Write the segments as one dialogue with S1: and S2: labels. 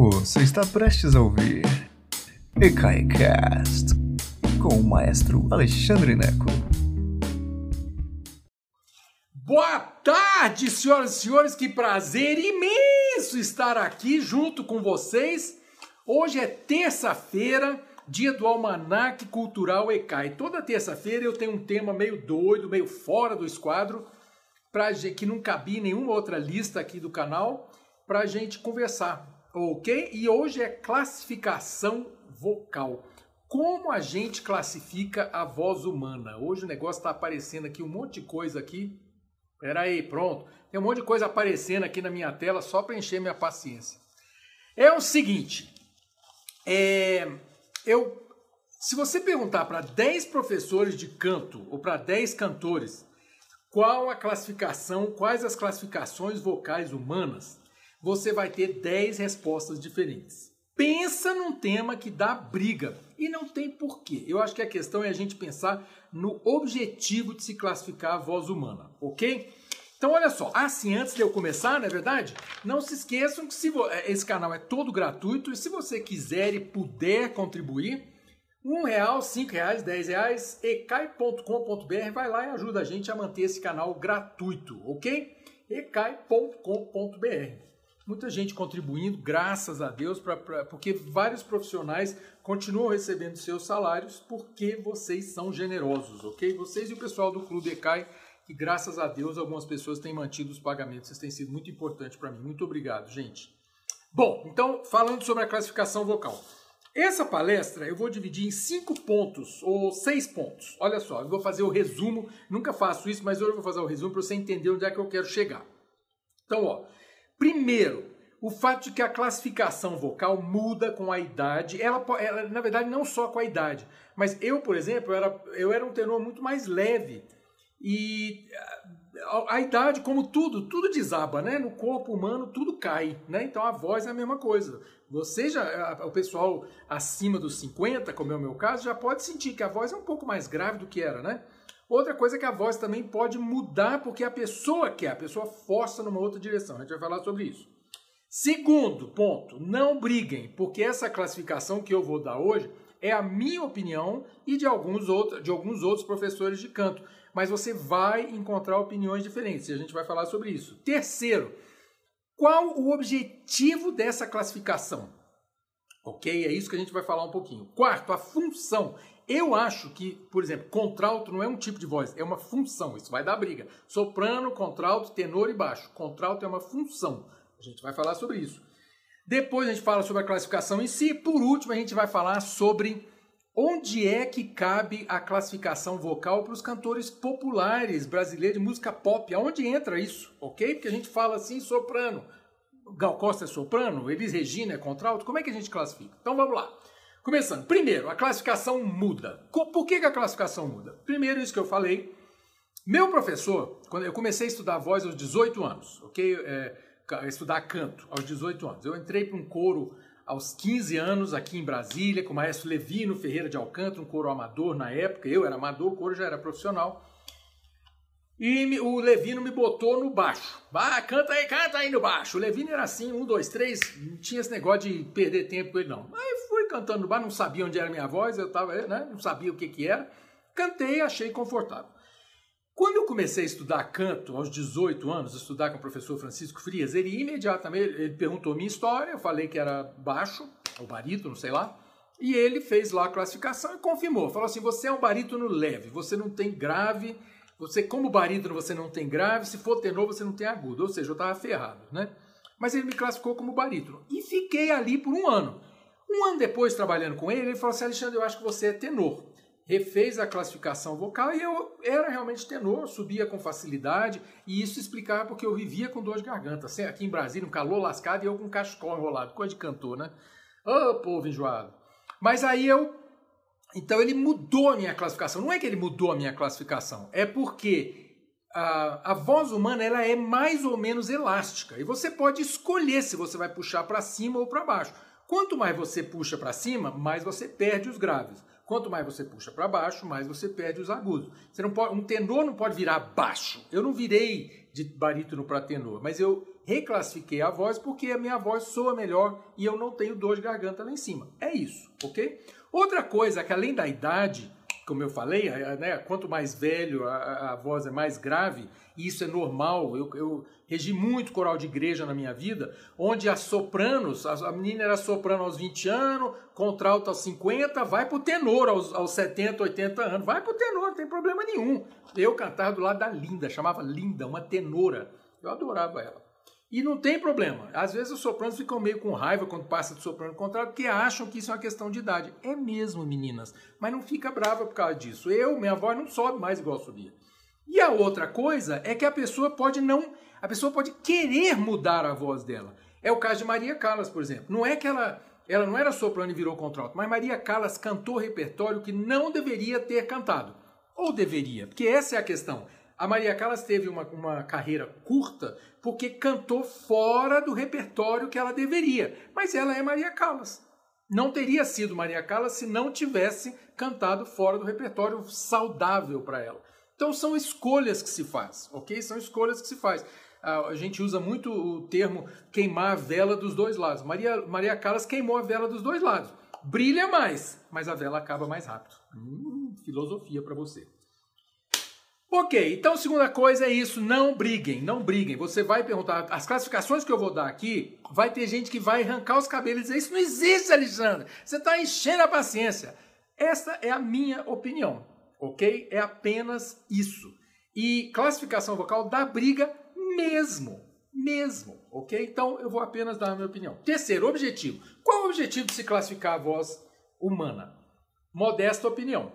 S1: Você está prestes a ouvir EKAICAST com o maestro Alexandre Neco.
S2: Boa tarde, senhoras e senhores, que prazer imenso estar aqui junto com vocês. Hoje é terça-feira, dia do Almanac Cultural ECAI. Toda terça-feira eu tenho um tema meio doido, meio fora do esquadro, pra, que não cabia em nenhuma outra lista aqui do canal, para a gente conversar ok? E hoje é classificação vocal. Como a gente classifica a voz humana? Hoje o negócio está aparecendo aqui um monte de coisa aqui. Pera aí, pronto. Tem um monte de coisa aparecendo aqui na minha tela só para encher minha paciência. É o seguinte, é, eu, se você perguntar para 10 professores de canto ou para 10 cantores qual a classificação, quais as classificações vocais humanas, você vai ter 10 respostas diferentes. Pensa num tema que dá briga e não tem porquê. Eu acho que a questão é a gente pensar no objetivo de se classificar a voz humana, ok? Então, olha só, assim, antes de eu começar, não é verdade? Não se esqueçam que se é, esse canal é todo gratuito e se você quiser e puder contribuir, um real, cinco reais, dez reais, ecai.com.br, vai lá e ajuda a gente a manter esse canal gratuito, ok? ecai.com.br muita gente contribuindo, graças a Deus, pra, pra, porque vários profissionais continuam recebendo seus salários porque vocês são generosos, ok? Vocês e o pessoal do Clube ECAI, que graças a Deus algumas pessoas têm mantido os pagamentos, isso tem sido muito importante para mim. Muito obrigado, gente. Bom, então, falando sobre a classificação vocal. Essa palestra eu vou dividir em cinco pontos ou seis pontos. Olha só, eu vou fazer o resumo. Nunca faço isso, mas hoje eu vou fazer o resumo para você entender onde é que eu quero chegar. Então, ó, Primeiro, o fato de que a classificação vocal muda com a idade, ela, ela, na verdade não só com a idade, mas eu, por exemplo, era, eu era um tenor muito mais leve e a, a, idade, como tudo, tudo desaba, né? No corpo humano tudo cai, né? Então a voz é a mesma coisa. Você já, o pessoal acima dos 50, como é o meu caso, já pode sentir que a voz é um pouco mais grave do que era, né? Outra coisa é que a voz também pode mudar porque a pessoa quer, a pessoa força numa outra direção. A gente vai falar sobre isso. Segundo ponto, não briguem, porque essa classificação que eu vou dar hoje é a minha opinião e de alguns, outros, de alguns outros professores de canto. Mas você vai encontrar opiniões diferentes e a gente vai falar sobre isso. Terceiro, qual o objetivo dessa classificação? Ok? É isso que a gente vai falar um pouquinho. Quarto, a função. Eu acho que, por exemplo, contralto não é um tipo de voz, é uma função. Isso vai dar briga. Soprano, contralto, tenor e baixo. Contralto é uma função. A gente vai falar sobre isso. Depois a gente fala sobre a classificação em si. Por último, a gente vai falar sobre onde é que cabe a classificação vocal para os cantores populares brasileiros de música pop. Aonde entra isso, ok? Porque a gente fala assim, soprano. Gal Costa é soprano, Elis Regina é contralto. Como é que a gente classifica? Então vamos lá. Começando, primeiro, a classificação muda. Por que, a classificação muda? Primeiro, isso que eu falei. Meu professor, quando eu comecei a estudar voz aos 18 anos, ok? É, estudar canto aos 18 anos. Eu entrei para um coro aos 15 anos aqui em Brasília, com o maestro Levino Ferreira de Alcântara, um coro amador na época. Eu era amador, o coro já era profissional. E o Levino me botou no baixo. Ah, canta aí, canta aí no baixo. O Levino era assim, um, dois, três, não tinha esse negócio de perder tempo com ele, não. Aí cantando no bar, não sabia onde era a minha voz, eu tava, né, não sabia o que, que era. Cantei, achei confortável. Quando eu comecei a estudar canto, aos 18 anos, estudar com o professor Francisco Frias, ele imediatamente ele perguntou minha história, eu falei que era baixo, ou barítono, sei lá, e ele fez lá a classificação e confirmou. Falou assim: você é um barítono leve, você não tem grave, você, como barítono, você não tem grave, se for tenor, você não tem agudo. Ou seja, eu estava ferrado, né? Mas ele me classificou como barítono. E fiquei ali por um ano. Um ano depois, trabalhando com ele, ele falou assim: Alexandre, eu acho que você é tenor. Refez a classificação vocal e eu era realmente tenor, subia com facilidade, e isso explicava porque eu vivia com dor de garganta. Aqui em Brasília, um calor lascado e eu com cachecol enrolado, coisa de cantor, né? Ô, oh, povo enjoado. Mas aí eu. Então ele mudou a minha classificação. Não é que ele mudou a minha classificação, é porque a, a, voz humana ela é mais ou menos elástica e você pode escolher se você vai puxar para cima ou para baixo. Quanto mais você puxa para cima, mais você perde os graves. Quanto mais você puxa para baixo, mais você perde os agudos. Você não pode, um tenor não pode virar baixo. Eu não virei de barítono para tenor, mas eu reclassifiquei a voz porque a minha voz soa melhor e eu não tenho dor de garganta lá em cima. É isso, ok? Outra coisa que além da idade, como eu falei, né, quanto mais velho a, a, voz é mais grave, e isso é normal. Eu, eu, regi muito coral de igreja na minha vida, onde as sopranos, a, a menina era soprano aos 20 anos, contralto aos 50, vai pro tenor aos, aos 70, 80 anos, vai pro tenor, não tem problema nenhum. Eu cantava do lado da Linda, chamava Linda, uma tenora. Eu adorava ela. E não tem problema. Às vezes os sopranos ficam meio com raiva quando passa de soprano contralto, porque acham que isso é uma questão de idade. É mesmo, meninas. Mas não fica brava por causa disso. Eu, minha voz não sobe mais igual subia. E a outra coisa é que a pessoa pode não, a pessoa pode querer mudar a voz dela. É o caso de Maria Callas, por exemplo. Não é que ela, ela não era soprano e virou contralto, mas Maria Callas cantou repertório que não deveria ter cantado. Ou deveria, porque essa é a questão. A Maria Callas teve uma, uma carreira curta porque cantou fora do repertório que ela deveria. Mas ela é Maria Callas. Não teria sido Maria Callas se não tivesse cantado fora do repertório saudável para ela. Então são escolhas que se faz, ok? São escolhas que se faz. A gente usa muito o termo queimar a vela dos dois lados. Maria, Maria Callas queimou a vela dos dois lados. Brilha mais, mas a vela acaba mais rápido. Hum, filosofia para você. Ok, então segunda coisa é isso, não briguem, não briguem. Você vai perguntar, as classificações que eu vou dar aqui, vai ter gente que vai arrancar os cabelos e dizer, isso não existe, Alexandre, você está enchendo a paciência. Essa é a minha opinião, ok? É apenas isso. E classificação vocal dá briga mesmo, mesmo, ok? Então eu vou apenas dar a minha opinião. Terceiro, objetivo. Qual é o objetivo de se classificar a voz humana? Modesta opinião.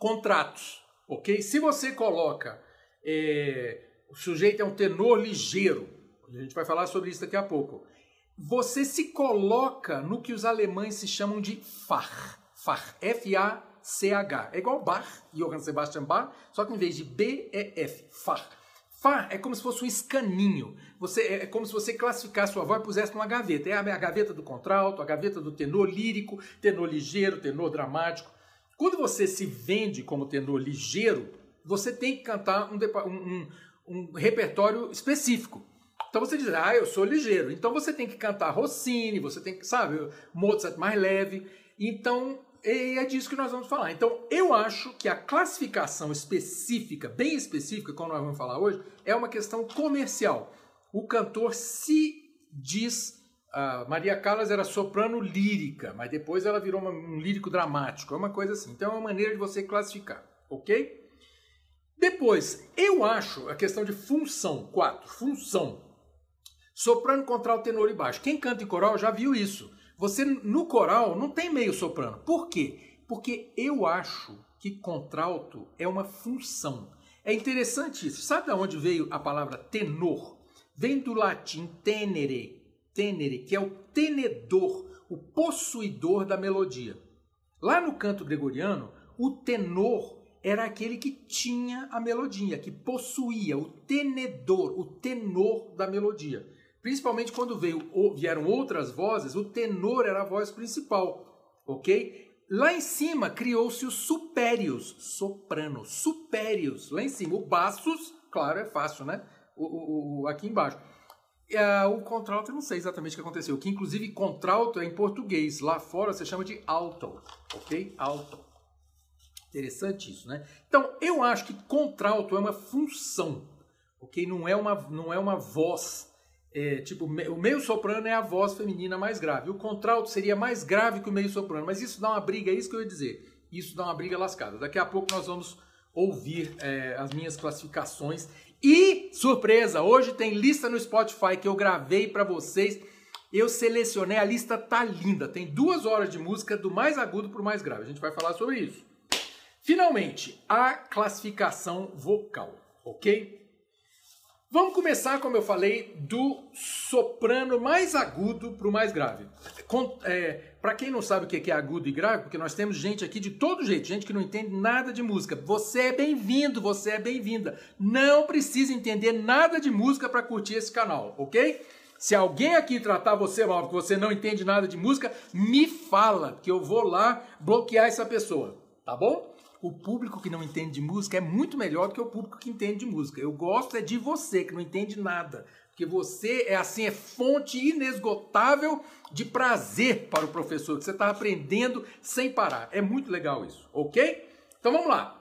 S2: Contratos ok? Se você coloca é, o sujeito é um tenor ligeiro, a gente vai falar sobre isso daqui a pouco. Você se coloca no que os alemães se chamam de Fach, Fach, F-A-C-H. É igual Bach, Johann Sebastian Bach, só que em vez de B é F, Fach. Far é como se fosse um escaninho. Você, é, é como se você classificasse sua voz e pusesse numa gaveta. É a, a gaveta do contralto, a gaveta do tenor lírico, tenor ligeiro, tenor dramático. Quando você se vende como tenor ligeiro, você tem que cantar um, um, um repertório específico. Então você diz, ah, eu sou ligeiro. Então você tem que cantar Rossini, você tem que, sabe, Mozart mais leve. Então é disso que nós vamos falar. Então eu acho que a classificação específica, bem específica, como nós vamos falar hoje, é uma questão comercial. O cantor se diz a Maria Callas era soprano lírica, mas depois ela virou uma, um lírico dramático, é uma coisa assim. Então é uma maneira de você classificar, ok? Depois, eu acho a questão de função, quatro, função. Soprano, contralto, tenor e baixo. Quem canta em coral já viu isso. Você no coral não tem meio soprano. Por quê? Porque eu acho que contralto é uma função. É interessante isso. Sabe de onde veio a palavra tenor? Vem do latim tenere, que é o tenedor, o possuidor da melodia. Lá no canto gregoriano, o tenor era aquele que tinha a melodia, que possuía, o tenedor, o tenor da melodia. Principalmente quando veio, vieram outras vozes, o tenor era a voz principal, ok? Lá em cima criou-se os supérios, soprano, supérios. Lá em cima, o bassos, claro, é fácil, né? O, o, o aqui embaixo. Uh, o contralto, eu não sei exatamente o que aconteceu. Que inclusive contralto é em português. Lá fora você chama de alto, ok? Alto. Interessante isso, né? Então, eu acho que contralto é uma função, ok? Não é uma, não é uma voz. É, tipo, o meio soprano é a voz feminina mais grave. O contralto seria mais grave que o meio soprano. Mas isso dá uma briga, é isso que eu ia dizer. Isso dá uma briga lascada. Daqui a pouco nós vamos ouvir é, as minhas classificações e, surpresa, hoje tem lista no Spotify que eu gravei para vocês. Eu selecionei, a lista tá linda. Tem duas horas de música do mais agudo para o mais grave. A gente vai falar sobre isso. Finalmente, a classificação vocal, ok? Vamos começar, como eu falei, do soprano mais agudo para o mais grave. É, para quem não sabe o que é agudo e grave, porque nós temos gente aqui de todo jeito, gente que não entende nada de música. Você é bem-vindo, você é bem-vinda. Não precisa entender nada de música para curtir esse canal, ok? Se alguém aqui tratar você mal porque você não entende nada de música, me fala, que eu vou lá bloquear essa pessoa, tá bom? O público que não entende de música é muito melhor do que o público que entende de música. Eu gosto é de você, que não entende nada. Porque você é assim, é fonte inesgotável de prazer para o professor, que você está aprendendo sem parar. É muito legal isso, ok? Então vamos lá.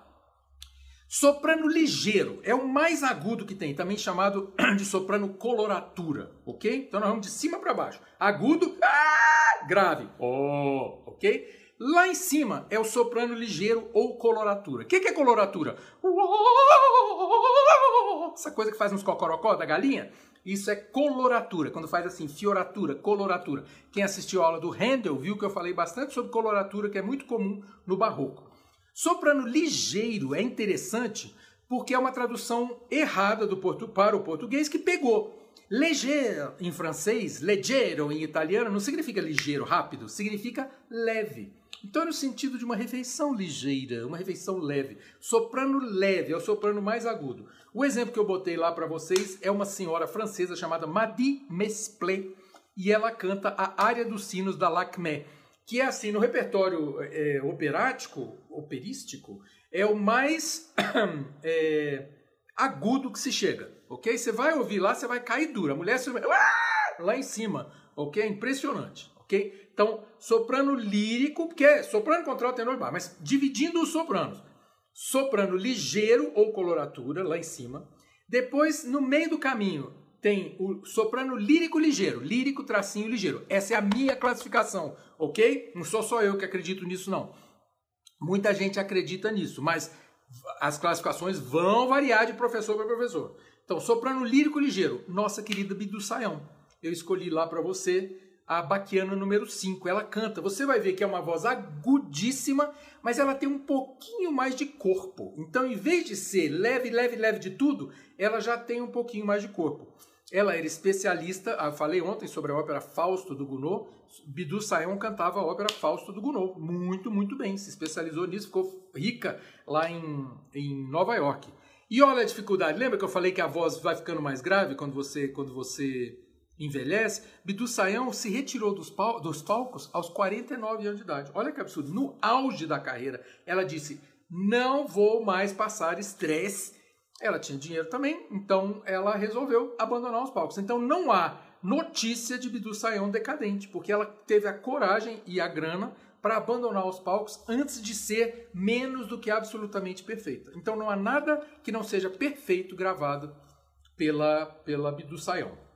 S2: Soprano ligeiro é o mais agudo que tem, também chamado de soprano coloratura, ok? Então nós vamos de cima para baixo. Agudo, ah, grave, oh, ok? Lá em cima é o soprano ligeiro ou coloratura. O que, que é coloratura? Essa coisa que faz uns cocorocó da galinha? Isso é coloratura, quando faz assim, fioratura, coloratura. Quem assistiu a aula do Handel viu que eu falei bastante sobre coloratura, que é muito comum no barroco. Soprano ligeiro é interessante porque é uma tradução errada do portu para o português que pegou. Leger em francês, leggero em italiano, não significa ligeiro, rápido, significa leve. Então no sentido de uma refeição ligeira, uma refeição leve. Soprano leve é o soprano mais agudo. O exemplo que eu botei lá para vocês é uma senhora francesa chamada Madi Mesplé e ela canta a área dos sinos da Lacmé, que é assim, no repertório é, operático, operístico, é o mais é, agudo que se chega, ok? Você vai ouvir lá, você vai cair dura. A mulher se... lá em cima, ok? É impressionante, ok? Então, soprano lírico, que é soprano, contralto, tenor bar, mas dividindo os sopranos. Soprano ligeiro ou coloratura, lá em cima. Depois, no meio do caminho, tem o soprano lírico ligeiro, lírico tracinho ligeiro. Essa é a minha classificação, ok? Não sou só eu que acredito nisso, não. Muita gente acredita nisso, mas as classificações vão variar de professor para professor. Então, soprano lírico ligeiro, nossa querida Bidu Saião. Eu escolhi lá para você a Baquiana número 5. Ela canta. Você vai ver que é uma voz agudíssima, mas ela tem um pouquinho mais de corpo. Então, em vez de ser leve, leve, leve de tudo, ela já tem um pouquinho mais de corpo. Ela era especialista, eu falei ontem sobre a ópera Fausto do Gounod, Bidu Sayão cantava a ópera Fausto do Gounod, muito, muito bem, se especializou nisso, ficou rica lá em, em Nova York. E olha a dificuldade, lembra que eu falei que a voz vai ficando mais grave quando você, quando você envelhece, Bidu Sayão se retirou dos, pal dos palcos aos 49 anos de idade. Olha que absurdo. No auge da carreira, ela disse: Não vou mais passar estresse. Ela tinha dinheiro também, então ela resolveu abandonar os palcos. Então não há notícia de Bidu Sayão decadente, porque ela teve a coragem e a grana para abandonar os palcos antes de ser menos do que absolutamente perfeita. Então não há nada que não seja perfeito gravado pela, pela Bidu Sayão.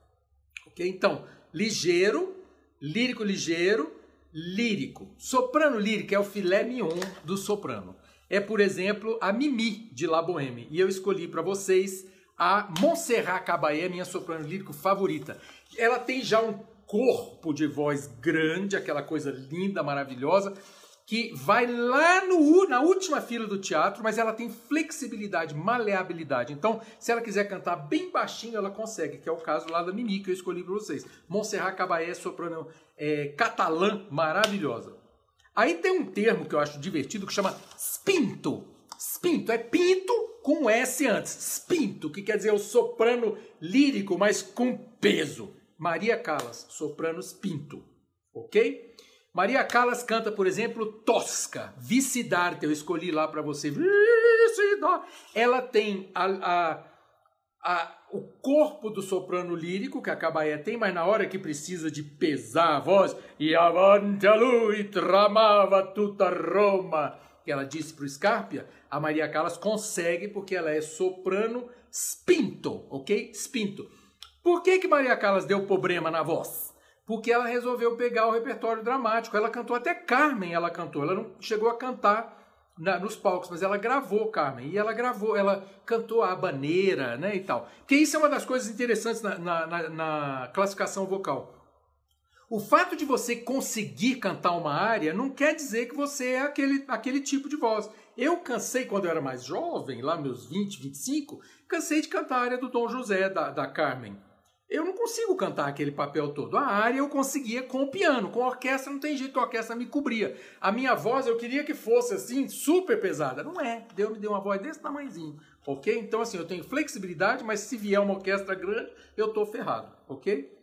S2: Ok? Então, ligeiro, lírico ligeiro, lírico. Soprano lírico é o filé mignon do soprano. É, por exemplo, a Mimi de La Boheme. E eu escolhi para vocês a Montserrat Caballé, minha soprano lírico favorita. Ela tem já um corpo de voz grande, aquela coisa linda, maravilhosa, que vai lá no, na última fila do teatro, mas ela tem flexibilidade, maleabilidade. Então, se ela quiser cantar bem baixinho, ela consegue, que é o caso lá da Mimi, que eu escolhi para vocês. Montserrat Caballé, soprano é, catalã, maravilhosa. Aí tem um termo que eu acho divertido que chama spinto. Spinto é pinto com S antes. Spinto, que quer dizer o soprano lírico, mas com peso. Maria Callas, soprano spinto. Ok? Maria Callas canta, por exemplo, Tosca, Vicidarte, eu escolhi lá para você. Ela tem a, a, a, o corpo do soprano lírico, que a Cabaé tem, mas na hora que precisa de pesar a voz, e avante a lui tramava tutta Roma, que ela disse para o Scarpia, a Maria Callas consegue porque ela é soprano spinto, ok? Spinto. Por que, que Maria Callas deu problema na voz? Porque ela resolveu pegar o repertório dramático. Ela cantou até Carmen, ela cantou. Ela não chegou a cantar na, nos palcos, mas ela gravou Carmen. E ela gravou, ela cantou a Habaneira, né, e tal. Porque isso é uma das coisas interessantes na, na, na classificação vocal. O fato de você conseguir cantar uma área não quer dizer que você é aquele, aquele tipo de voz. Eu cansei, quando eu era mais jovem, lá meus 20, 25, cansei de cantar a área do Dom José, da, da Carmen. Eu não consigo cantar aquele papel todo. A área eu conseguia com o piano, com a orquestra não tem jeito, a orquestra me cobria. A minha voz eu queria que fosse assim, super pesada. Não é. Deus me deu uma voz desse tamanhozinho, ok? Então assim, eu tenho flexibilidade, mas se vier uma orquestra grande, eu tô ferrado, ok?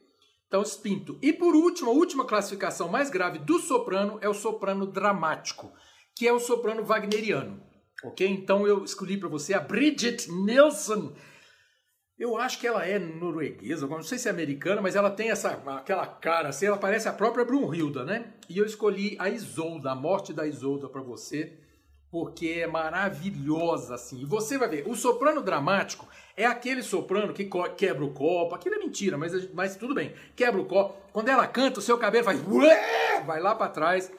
S2: Então, espinto. E por último, a última classificação mais grave do soprano é o soprano dramático, que é o soprano wagneriano, ok? Então eu escolhi para você a Bridget Nielsen Eu acho que ela é norueguesa, não sei se é americana, mas ela tem essa aquela cara assim, ela parece a própria Brunhilda, né? E eu escolhi a Isolda, a morte da Isolda para você, porque é maravilhosa assim. E você vai ver, o soprano dramático é aquele soprano que quebra o copo, aquilo é mentira, mas, mas tudo bem, quebra o copo. Quando ela canta, o seu cabelo faz vai lá para trás.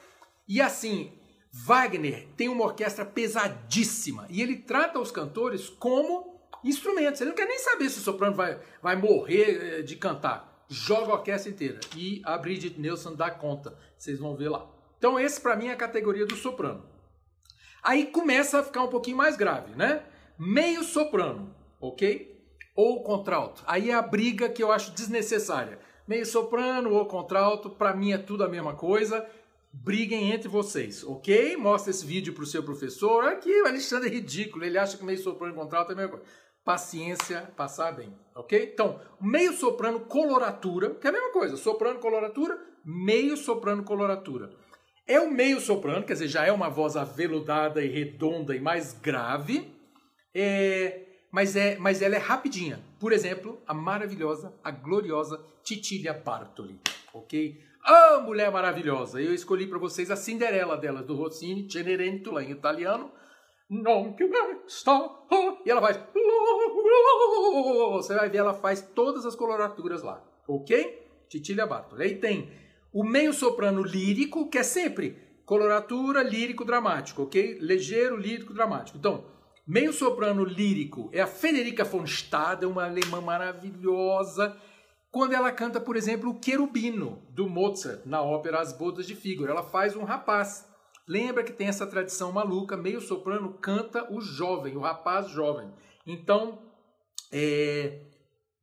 S2: E assim, Wagner tem uma orquestra pesadíssima e ele trata os cantores como instrumentos. Ele não quer nem saber se o soprano vai, vai morrer eh, de cantar. Joga a orquestra inteira. E a Bridget Nielsen dá conta. Vocês vão ver lá. Então, esse para mim é a categoria do soprano. Aí começa a ficar um pouquinho mais grave, né? Meio soprano, ok? Ou contralto. Aí é a briga que eu acho desnecessária. Meio soprano ou contralto, para mim é tudo a mesma coisa briguem entre vocês, ok? Mostra esse vídeo para o seu professor. Aqui o Alexandre é ridículo, ele acha que meio soprano e contralto é a mesma coisa paciência, passar bem, ok? Então, meio soprano coloratura, que é a mesma coisa, soprano coloratura, meio soprano coloratura. É o meio soprano, quer dizer, já é uma voz aveludada e redonda e mais grave, é, mas, é, mas ela é rapidinha. Por exemplo, a maravilhosa, a gloriosa Titilia Bartoli, ok? Ah, mulher maravilhosa! Eu escolhi para vocês a Cinderela dela, do Rossini, Cenerentola, em italiano, non più sta e ela faz você vai ver ela faz todas as coloraturas lá, ok? Titília Bartoli. Aí tem o meio soprano lírico, que é sempre coloratura, lírico, dramático, ok? Ligeiro, lírico, dramático. Então, meio soprano lírico é a Federica von Stade, uma alemã maravilhosa, quando ela canta, por exemplo, o Querubino, do Mozart, na ópera As Bodas de Figaro. Ela faz um rapaz. Lembra que tem essa tradição maluca, meio soprano canta o jovem, o rapaz jovem. Então, é,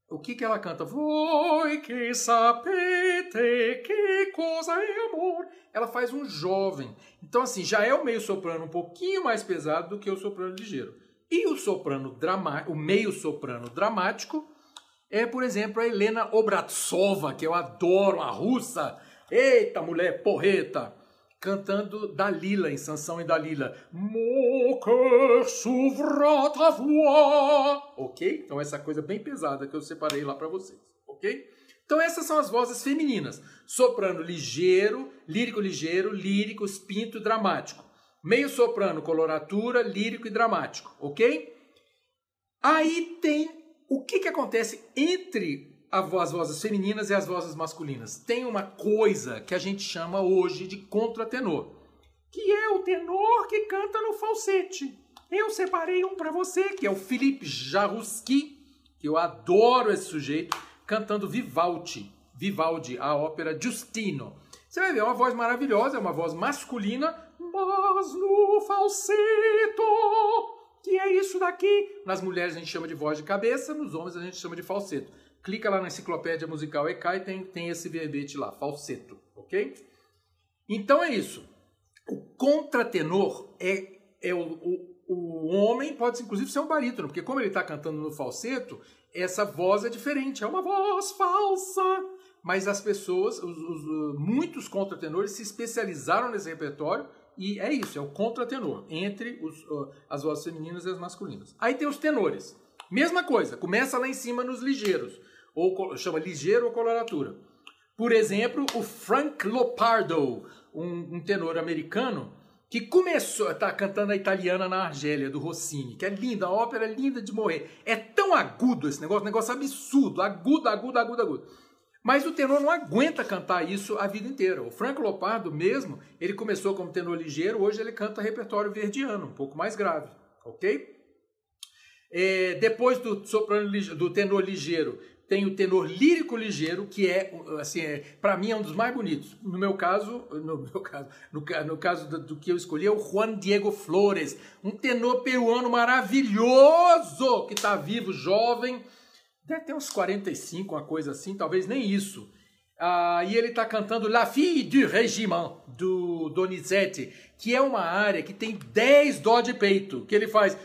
S2: o que que ela canta? Voi que sapete que coisa é amor. Ela faz um jovem. Então, assim, já é o meio soprano um pouquinho mais pesado do que o soprano ligeiro. E o soprano dramático, o meio soprano dramático, é, por exemplo, a Helena Obratsova, que eu adoro, a russa. Eita, mulher porreta! Cantando Dalila, em Sansão e Dalila. Ok? Então essa coisa bem pesada que eu separei lá para vocês. Ok? Então essas são as vozes femininas. Soprano ligeiro, lírico ligeiro, lírico, espinto dramático. Meio soprano, coloratura, lírico e dramático. Ok? Aí tem o que, que acontece entre as vozes femininas e as vozes masculinas. Tem uma coisa que a gente chama hoje de contratenor, que é o tenor que canta no falsete. Eu separei um para você, que é o Philippe Jaruski, que eu adoro esse sujeito, cantando Vivaldi, Vivaldi, a ópera Giustino. Você vai ver, é uma voz maravilhosa, é uma voz masculina, mas no falseto, que é isso daqui. Nas mulheres a gente chama de voz de cabeça, nos homens a gente chama de falseto. Clica lá na enciclopédia musical EK e tem, tem esse verbete lá, falseto, ok? Então é isso. O contratenor é, é o, o, o homem, pode inclusive ser um barítono, porque como ele está cantando no falseto, essa voz é diferente, é uma voz falsa. Mas as pessoas, os, os, muitos contratenores se especializaram nesse repertório e é isso, é o contratenor, entre os, as vozes femininas e as masculinas. Aí tem os tenores. Mesma coisa, começa lá em cima nos ligeiros ou chama ligeiro ou coloratura. Por exemplo, o Frank Lopardo, um, um tenor americano, que começou tá cantando a italiana na Argélia, do Rossini, que é linda, a ópera é linda de morrer. É tão agudo esse negócio, negócio absurdo, agudo, agudo, agudo, agudo. Mas o tenor não aguenta cantar isso a vida inteira. O Frank Lopardo mesmo, ele começou como tenor ligeiro, hoje ele canta repertório verdiano, um pouco mais grave, ok? É, depois do, soprano, do tenor ligeiro, tem o tenor lírico ligeiro, que é, assim, é, para mim é um dos mais bonitos. No meu caso, no meu caso, no, no caso do, do, que eu escolhi é o Juan Diego Flores, um tenor peruano maravilhoso, que está vivo, jovem, deve ter uns 45, uma coisa assim, talvez nem isso. Ah, e ele está cantando La Fille du Régiment, do Donizetti, que é uma área que tem 10 dó de peito, que ele faz...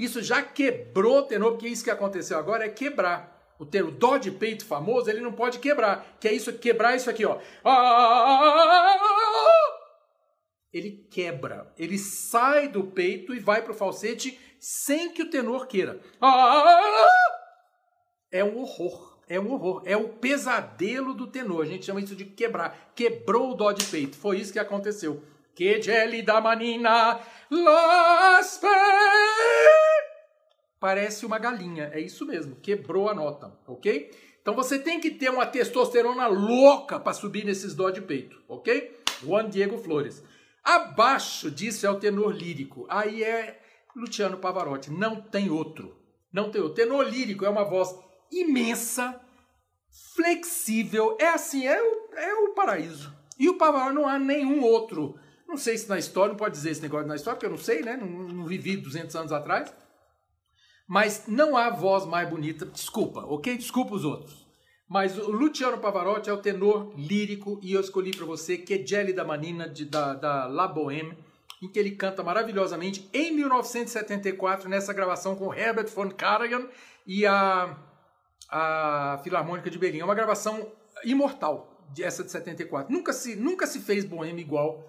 S2: Isso já quebrou o tenor, porque isso que aconteceu agora é quebrar. o termo dó de peito famoso, ele não pode quebrar, que é isso, quebrar isso aqui, ó. Ah! Ele quebra, ele sai do peito e vai para o falsete sem que o tenor queira. Ah! É um horror, é um horror, é o pesadelo do tenor. A gente chama isso de quebrar. Quebrou o dó de peito. Foi isso que aconteceu. Que gelida manina, las Parece uma galinha, é isso mesmo, quebrou a nota, ok? Então você tem que ter uma testosterona louca para subir nesses dó de peito, ok? Juan Diego Flores. Abaixo disso é o tenor lírico. Aí é Luciano Pavarotti. Não tem outro. Não tem outro. Tenor lírico é uma voz imensa, flexível. É assim, é o, é o paraíso. E o Pavarotti não há nenhum outro. Não sei se na história, não pode dizer esse negócio na história, porque eu não sei, né? Não, não vivi 200 anos atrás. Mas não há voz mais bonita, desculpa, ok? Desculpa os outros. Mas o Luciano Pavarotti é o tenor lírico e eu escolhi para você que Jelly da Manina de, da, da La Boheme, em que ele canta maravilhosamente em 1974 nessa gravação com Herbert von Karajan e a, a Filarmônica de Berlim. É uma gravação imortal, essa de 74. Nunca se, nunca se fez Boheme igual,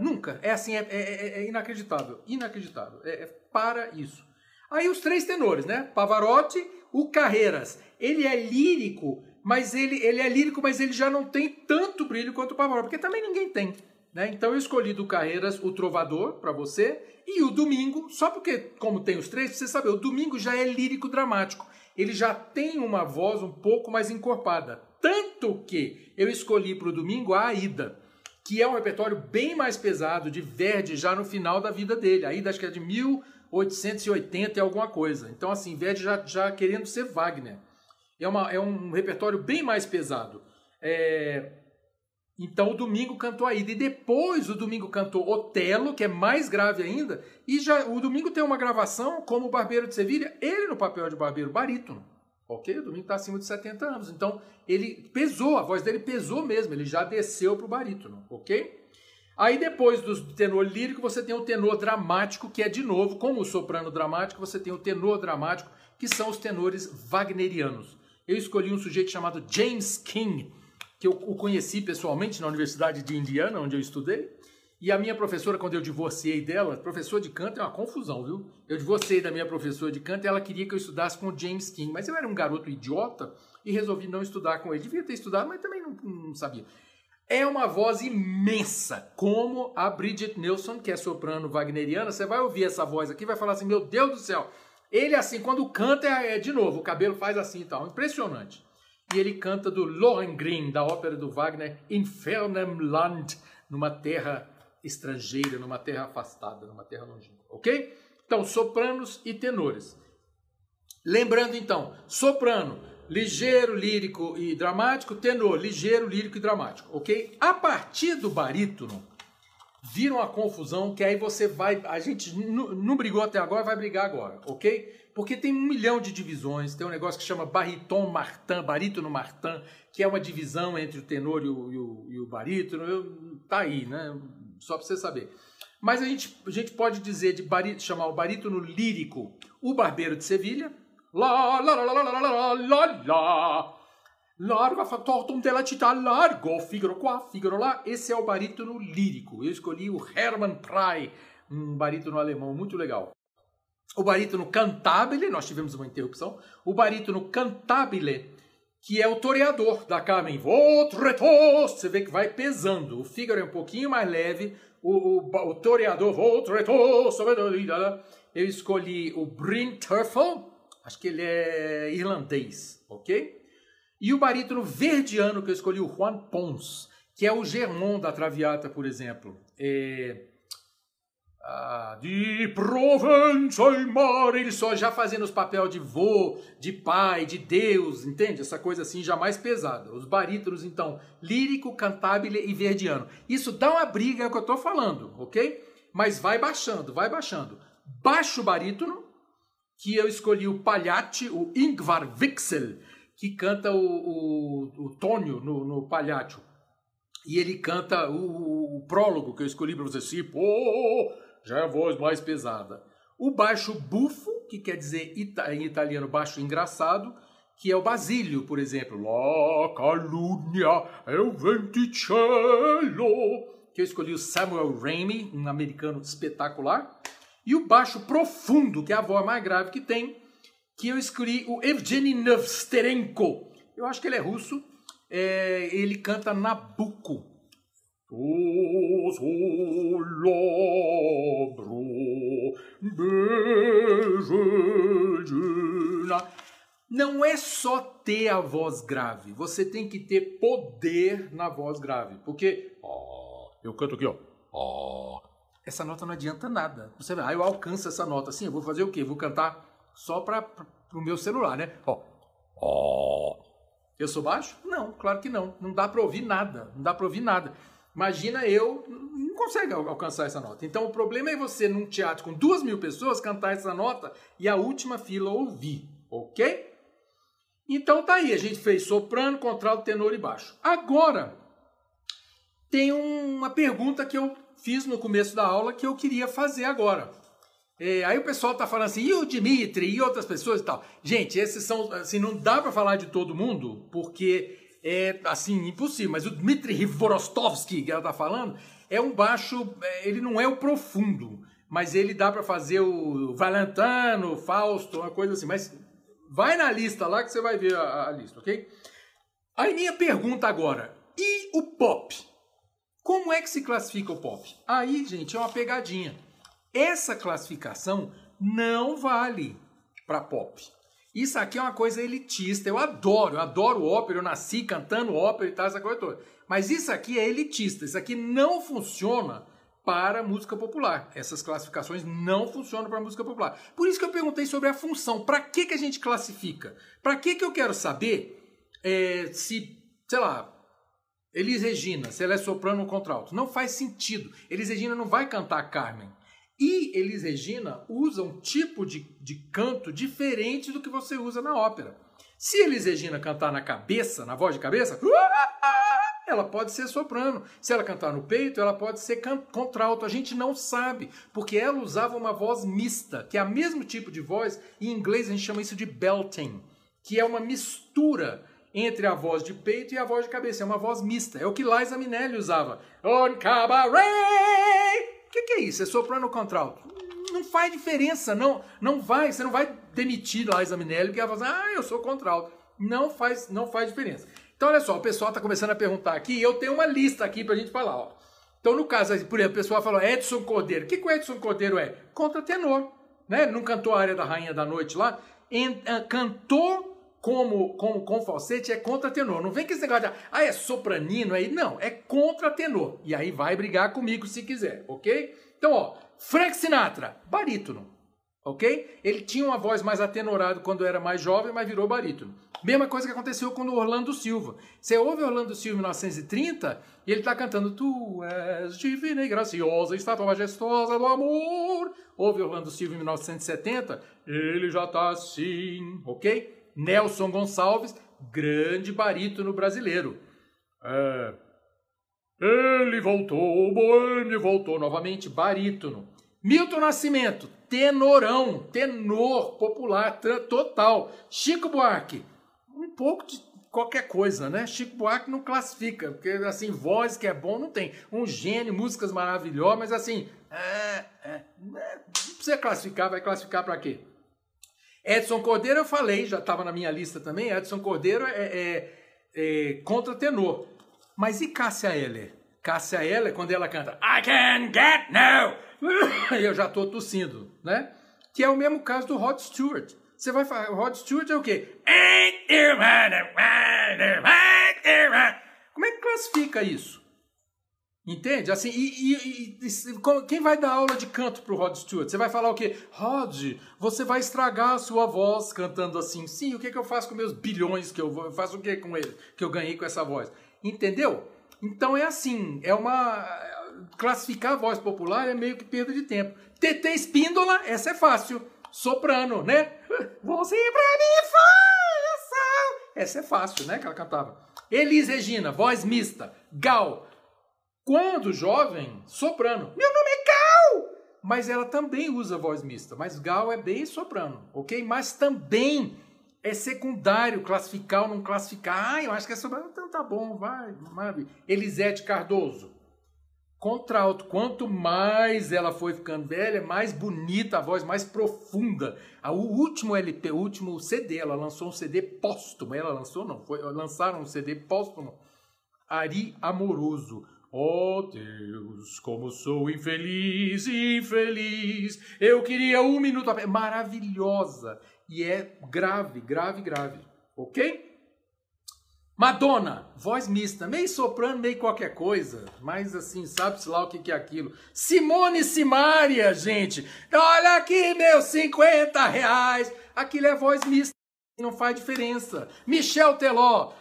S2: nunca. É assim, é, é, é inacreditável, inacreditável. É, é para isso. Aí os três tenores, né? Pavarotti, o Carreiras. Ele é lírico, mas ele, ele é lírico, mas ele já não tem tanto brilho quanto o Pavarotti, porque também ninguém tem. Né? Então eu escolhi do Carreiras o Trovador para você e o Domingo, só porque, como tem os três, você saber, o Domingo já é lírico dramático. Ele já tem uma voz um pouco mais encorpada. Tanto que eu escolhi para o Domingo a Aida, que é um repertório bem mais pesado de Verdi já no final da vida dele. A Aida acho que é de mil 880 e alguma coisa. Então, assim, Verdi já, já querendo ser Wagner. É, uma, é um repertório bem mais pesado. É... Então, o Domingo cantou a ida. E depois, o Domingo cantou Otelo, que é mais grave ainda. E já o Domingo tem uma gravação como o Barbeiro de Sevilha, ele no papel de barbeiro barítono. Ok? O Domingo está acima de 70 anos. Então, ele pesou, a voz dele pesou mesmo. Ele já desceu para o barítono. Ok? Aí depois do tenor lírico, você tem o tenor dramático, que é de novo, como o soprano dramático, você tem o tenor dramático, que são os tenores wagnerianos. Eu escolhi um sujeito chamado James King, que eu o conheci pessoalmente na Universidade de Indiana, onde eu estudei. E a minha professora, quando eu divorciei dela, professor de canto é uma confusão, viu? Eu divorciei da minha professora de canto e ela queria que eu estudasse com o James King, mas eu era um garoto idiota e resolvi não estudar com ele. Devia ter estudado, mas também não, não sabia é uma voz imensa, como a Bridget Nilsson, que é soprano wagneriana. Você vai ouvir essa voz aqui vai falar assim: Meu Deus do céu! Ele, assim, quando canta, é, é de novo, o cabelo faz assim e tal. Impressionante. E ele canta do Lohengrin, da ópera do Wagner, In fernem Land, numa terra estrangeira, numa terra afastada, numa terra longínqua. Ok? Então, sopranos e tenores. Lembrando então, soprano, ligeiro, lírico e dramático, tenor, ligeiro, lírico e dramático, ok? A partir do barítono, vira uma confusão que aí você vai. A gente não brigou até agora, vai brigar agora, ok? Porque tem um milhão de divisões, tem um negócio que chama bariton martin, barítono martin, que é uma divisão entre o tenor e o, e o, e o barítono, eu, tá aí, né? Só para você saber. Mas a gente, a gente pode dizer de barítono, chamar o barítono lírico o Barbeiro de Sevilha, La la la la la la la la la Largo tortum della città largo, Figaro qua, Figaro lá. Esse é o barítono lírico. Eu escolhi o Hermann Prey, um barítono alemão muito legal. O barítono cantabile, nós tivemos uma interrupção. O barítono cantabile, que é o toreador da Carmen. Votreto, você vê que vai pesando. O Figaro é um pouquinho mais leve. O, o, o toreador, eu escolhi o Bryn Turfel, Acho que ele é irlandês, ok? E o barítono verdiano que eu escolhi, o Juan Pons, que é o Germont da Traviata, por exemplo. É... Ah, de Provença e mar, ele só já fazendo os papéis de vô, de pai, de Deus, entende? Essa coisa assim já mais pesada. Os barítonos, então, lírico, cantabile e verdiano. Isso dá uma briga, é o que eu estou falando, ok? Mas vai baixando, vai baixando. Baixo barítono, que eu escolhi o Palhate, o Ingvar Wixel, que canta o, o, o Tônio no, no Palhate. E ele canta o, o, prólogo que eu escolhi para você, assim, pô, já é a voz mais pesada. O baixo bufo, que quer dizer em italiano baixo engraçado, que é o Basílio, por exemplo. La calunnia é o venticello, que eu escolhi o Samuel Raimi, um americano espetacular. E o baixo profundo, que é a voz mais grave que tem, que eu escolhi o Evgeny Nevsterenko. Eu acho que ele é russo. É, ele canta Nabucco. Não é só ter a voz grave, você tem que ter poder na voz grave. Porque, eu canto aqui, ó, essa nota não adianta nada. Você vai, ah, eu alcanço essa nota. Assim, eu vou fazer o quê? Vou cantar só para o meu celular, né? Ó, ó. Eu sou baixo? Não, claro que não. Não dá para ouvir nada. Não dá para ouvir nada. Imagina eu, não consegue alcançar essa nota. Então o problema é você, num teatro com duas mil pessoas, cantar essa nota e a última fila ouvir, ok? Então tá aí, a gente fez soprano, contralto, tenor e baixo. Agora, tem uma pergunta que eu fiz no começo da aula que eu queria fazer agora. É, aí o pessoal tá falando assim, e o Dimitri e outras pessoas e tal. Gente, esses são, assim, não dá para falar de todo mundo, porque é, assim, impossível. Mas o Dmitri Rivorostovsky, que ela tá falando, é um baixo, é, ele não é o profundo, mas ele dá para fazer o Valentano, Fausto, uma coisa assim. Mas vai na lista lá que você vai ver a, a lista, ok? Aí minha pergunta agora, e o pop? Como é que se classifica o pop? Aí, gente, é uma pegadinha. Essa classificação não vale para pop. Isso aqui é uma coisa elitista. Eu adoro, eu adoro ópera, eu nasci cantando ópera e tal, essa coisa toda. Mas isso aqui é elitista. Isso aqui não funciona para música popular. Essas classificações não funcionam para música popular. Por isso que eu perguntei sobre a função. Para que, que a gente classifica? Para que, que eu quero saber é, se, sei lá, Elis Regina, se ela é soprano ou contralto? Não faz sentido. Elis Regina não vai cantar Carmen. E Elis Regina usa um tipo de, de canto diferente do que você usa na ópera. Se Elis Regina cantar na cabeça, na voz de cabeça, ela pode ser soprano. Se ela cantar no peito, ela pode ser contralto. A gente não sabe, porque ela usava uma voz mista, que é o mesmo tipo de voz. Em inglês a gente chama isso de belting, que é uma mistura entre a voz de peito e a voz de cabeça. É uma voz mista. É o que Liza Minnelli usava. On cabaret! O que, que, é isso? É soprano ou contralto? Não faz diferença, não, não vai, você não vai demitir Liza Minnelli porque ela fala assim, ah, eu sou contralto. Não faz, não faz diferença. Então, olha só, o pessoal está começando a perguntar aqui, eu tenho uma lista aqui para a gente falar. Ó. Então, no caso, por exemplo, o pessoal falou Edson Cordeiro. O que, que o Edson Cordeiro é? Contratenor. Né? Não cantou a área da Rainha da Noite lá? En, uh, cantou como, como com falsete é contratenor. Não vem que esse negócio de, ah, é sopranino aí. Não, é contratenor. E aí vai brigar comigo se quiser, ok? Então, ó, Frank Sinatra, barítono, ok? Ele tinha uma voz mais atenorada quando era mais jovem, mas virou barítono. Mesma coisa que aconteceu com o Orlando Silva. Você ouve Orlando Silva em 1930 e ele está cantando Tu és divina e graciosa, estátua majestosa do amor. Ouve Orlando Silva em 1970, ele já está assim, ok? Nelson Gonçalves, grande barítono brasileiro. É, ele voltou, o Boêmio voltou novamente, barítono. Milton Nascimento, tenorão, tenor popular total. Chico Buarque, um pouco de qualquer coisa, né? Chico Buarque não classifica, porque assim, voz que é bom não tem. Um gênio, músicas maravilhosas, mas assim, é, é, é, não precisa classificar, vai classificar para quê? Edson Cordeiro eu falei, já estava na minha lista também. Edson Cordeiro é, é, é contra tenor. Mas e Cássia Eller? Cássia Eller, quando ela canta I can get now, eu já estou tossindo, né? Que é o mesmo caso do Rod Stewart. Você vai falar, Rod Stewart é o quê? Como é que classifica isso? Entende? Assim, e, e, e, quem vai dar aula de canto pro Rod Stewart? Você vai falar o quê? Rod, você vai estragar a sua voz cantando assim. Sim, o que, que eu faço com meus bilhões que eu vou? Eu faço o que com ele que eu ganhei com essa voz? Entendeu? Então é assim, é uma classificar a voz popular é meio que perda de tempo. TT Espíndola, essa é fácil. Soprano, né? Você pra mim faça. Essa é fácil, né? Que ela cantava. Elis Regina, voz mista. Gal, quando jovem, soprano. Meu nome é Gal! Mas ela também usa voz mista. Mas Gal é bem soprano, ok? Mas também é secundário classificar ou não classificar. Ah, eu acho que é sobre. Então tá bom, vai, maravilha. Elisete Cardoso. Contralto. Quanto mais ela foi ficando velha, mais bonita a voz, mais profunda. O último LP, o último CD, ela lançou um CD póstumo. Ela lançou, não, foi, lançaram um CD póstumo. Ari Amoroso. Oh Deus, como sou infeliz, infeliz. Eu queria um minuto. Maravilhosa. E é grave, grave, grave. Ok? Madonna, voz mista, meio soprano, meio qualquer coisa, mas assim, sabe-se lá o que, que é aquilo. Simone Simaria, gente, olha aqui meus 50 reais. Aquilo é voz mista, não faz diferença. Michel Teló,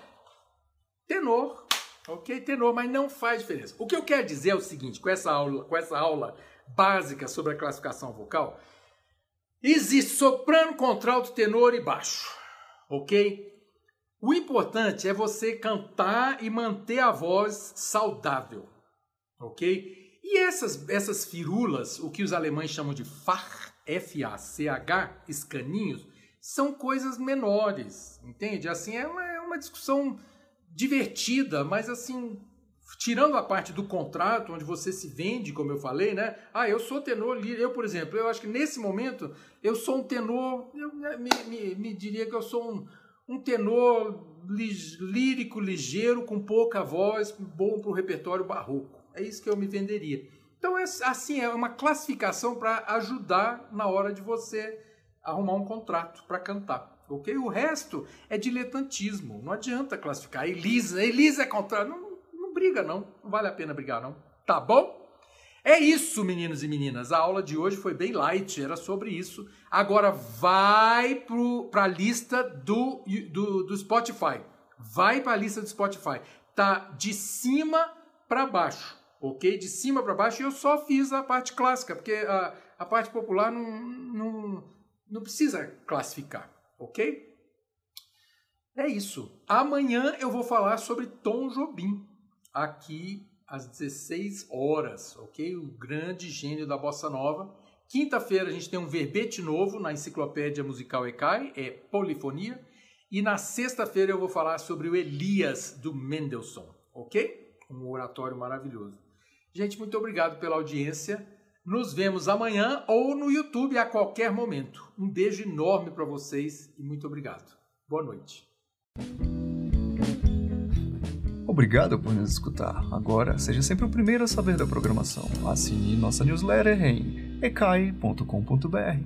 S2: tenor, ok, tenor, mas não faz diferença. O que eu quero dizer é o seguinte, com essa aula, com essa aula básica sobre a classificação vocal, existe soprano, contralto, tenor e baixo, ok? O importante é você cantar e manter a voz saudável, ok? E essas, essas firulas, o que os alemães chamam de Fach, F-A-C-H, escaninhos, são coisas menores, entende? Assim, é uma, é uma discussão divertida, mas assim, tirando a parte do contrato, onde você se vende, como eu falei, né? Ah, eu sou tenor lírico. Eu, por exemplo, eu acho que nesse momento eu sou um tenor, eu me, me, me diria que eu sou um um tenor lírico, ligeiro, com pouca voz, bom para o repertório barroco. É isso que eu me venderia. Então, é, assim, é uma classificação para ajudar na hora de você arrumar um contrato para cantar. Ok? O resto é diletantismo. Não adianta classificar. Elisa, Elisa é contrato. Não, não briga, não. Não vale a pena brigar, não. Tá bom? É isso, meninos e meninas. A aula de hoje foi bem light, era sobre isso. Agora vai para a lista do, do, do Spotify. Vai para a lista do Spotify. Tá de cima para baixo, ok? De cima para baixo. E eu só fiz a parte clássica, porque a, a parte popular não, não, não precisa classificar, ok? É isso. Amanhã eu vou falar sobre Tom Jobim aqui às 16 horas, ok? O grande gênio da bossa nova. Quinta-feira a gente tem um verbete novo na enciclopédia musical ECAI, é polifonia. E na sexta-feira eu vou falar sobre o Elias do Mendelssohn, ok? Um oratório maravilhoso. Gente, muito obrigado pela audiência. Nos vemos amanhã ou no YouTube a qualquer momento. Um beijo enorme para vocês e muito obrigado. Boa noite.
S1: Obrigado por nos escutar. Agora, seja sempre o primeiro a saber da programação. Assine nossa newsletter em ecai.com.br.